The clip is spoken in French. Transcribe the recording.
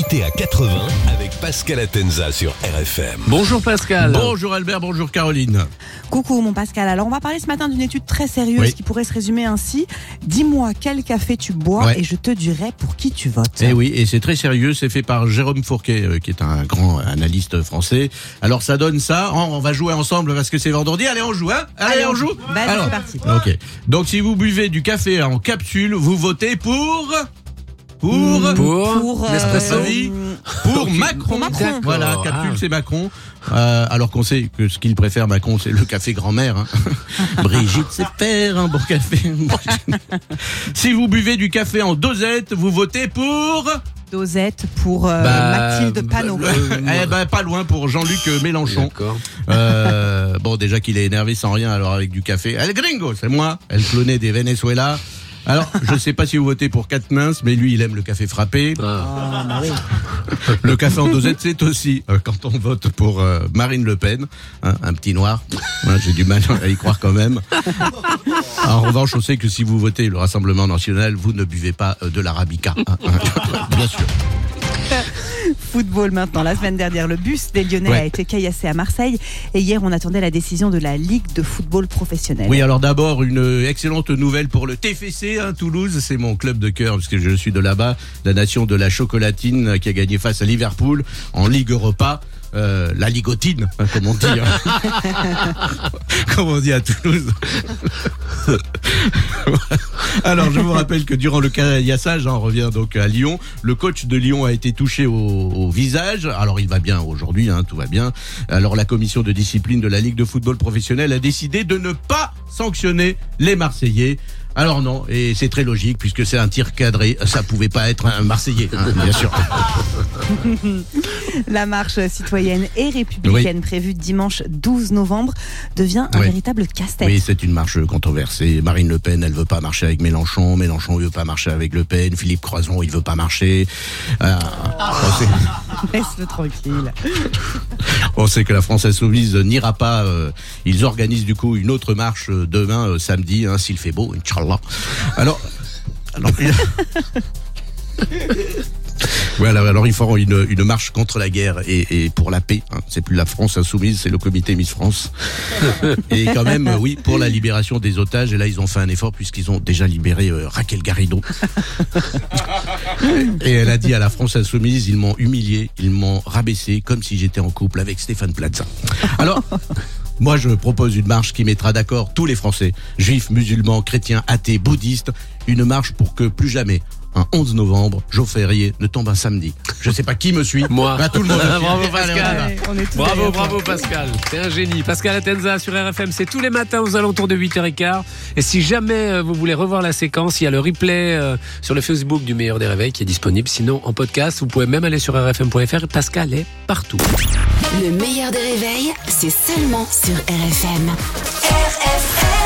Limité à 80 avec Pascal Atenza sur RFM. Bonjour Pascal. Bonjour Albert, bonjour Caroline. Coucou mon Pascal. Alors on va parler ce matin d'une étude très sérieuse Oui. qui pourrait se résumer ainsi. Dis-moi quel café tu bois Ouais. et je te dirai pour qui tu votes. Et oui, et c'est très sérieux, c'est fait par Jérôme Fourquet, euh, qui est un grand analyste français. Alors ça donne ça, on on va jouer ensemble parce que c'est vendredi. Allez, on joue, hein Allez, Allez, on on joue. Vas-y, Alors, c'est parti. Ok. Donc si vous buvez du café en capsule, vous votez pour... Pour... Pour, Pour, euh, Pour Macron. Pour Macron. Voilà, capsule Ah. c'est Macron. Euh, alors qu'on sait que ce qu'il préfère Macron, c'est le café grand-mère. hein. Brigitte sait faire un bon café. si vous buvez du café en dosette, vous votez pour Dosette pour euh, Bah, Mathilde Panot. bah, Eh ben pas loin pour Jean-Luc Mélenchon. D'accord. Euh, bon déjà qu'il est énervé sans rien, alors avec du café. Elle gringo, c'est moi. Elle clonait des Venezuela. Alors, je sais pas si vous votez pour Katnins, mais lui, il aime le café frappé. Ah. Le café en dosette, c'est aussi euh, quand on vote pour euh, Marine Le Pen, hein, un petit noir. Hein, J'ai du mal à y croire quand même. En revanche, on sait que si vous votez le Rassemblement National, vous ne buvez pas euh, de l'arabica. hein, hein. Bien sûr. Football maintenant. La semaine dernière, le bus des Lyonnais Ouais. a été caillassé à Marseille et hier on attendait la décision de la Ligue de football professionnel. Oui, alors d'abord, une excellente nouvelle pour le TFC, hein, Toulouse. C'est mon club de cœur, parce que je suis de là-bas. La nation de la chocolatine qui a gagné face à Liverpool en Ligue Europa. Euh, la ligotine, hein, comme on dit. hein. comme on dit à Toulouse. Alors, je vous rappelle que durant le caillassage, hein, on revient donc à Lyon, le coach de Lyon a été touché au, au visage. Alors, il va bien aujourd'hui, hein, tout va bien. Alors, la commission de discipline de la Ligue de football professionnel a décidé de ne pas sanctionner les Marseillais. Alors non, et c'est très logique puisque c'est un tir cadré, ça pouvait pas être un Marseillais, hein, bien sûr. La marche citoyenne et républicaine prévue dimanche 12 novembre devient un Oui. véritable casse-tête. Oui, c'est une marche controversée. Marine Le Pen, elle veut pas marcher avec Mélenchon. Mélenchon, il veut pas marcher avec Le Pen. Philippe Croison, il veut pas marcher. Euh, Laisse-le tranquille. on sait que la France Insoumise n'ira pas. euh, ils organisent du coup une autre marche euh, demain, samedi, hein, s'il fait beau, Inch'Allah. Alors, alors, Voilà, alors ils feront une, une marche contre la guerre et, et pour la paix. hein. C'est plus la France insoumise, c'est le comité Miss France. Et quand même, oui, pour la libération des otages. Et là, ils ont fait un effort puisqu'ils ont déjà libéré euh, Raquel Garrido. Et elle a dit à la France insoumise, ils m'ont humilié, ils m'ont rabaissé comme si j'étais en couple avec Stéphane Plaza. Alors, moi, je propose une marche qui mettra d'accord tous les Français, juifs, musulmans, chrétiens, athées, bouddhistes, une marche pour que plus jamais, un 11 novembre, jour férié, ne tombe un samedi. Je sais pas qui me suit. Moi. Bah, tout le monde. Bravo, Pascal. Allez, Bravo, bravo Pascal. T'es un génie. Pascal Atenza sur RFM, c'est tous les matins aux alentours de 8h15. Et si jamais euh, vous voulez revoir la séquence, il y a le replay euh, sur le Facebook du Meilleur des Réveils qui est disponible. Sinon, en podcast, vous pouvez même aller sur rfm.fr. Pascal est partout. Le meilleur des réveils, c'est seulement sur RFM. RFM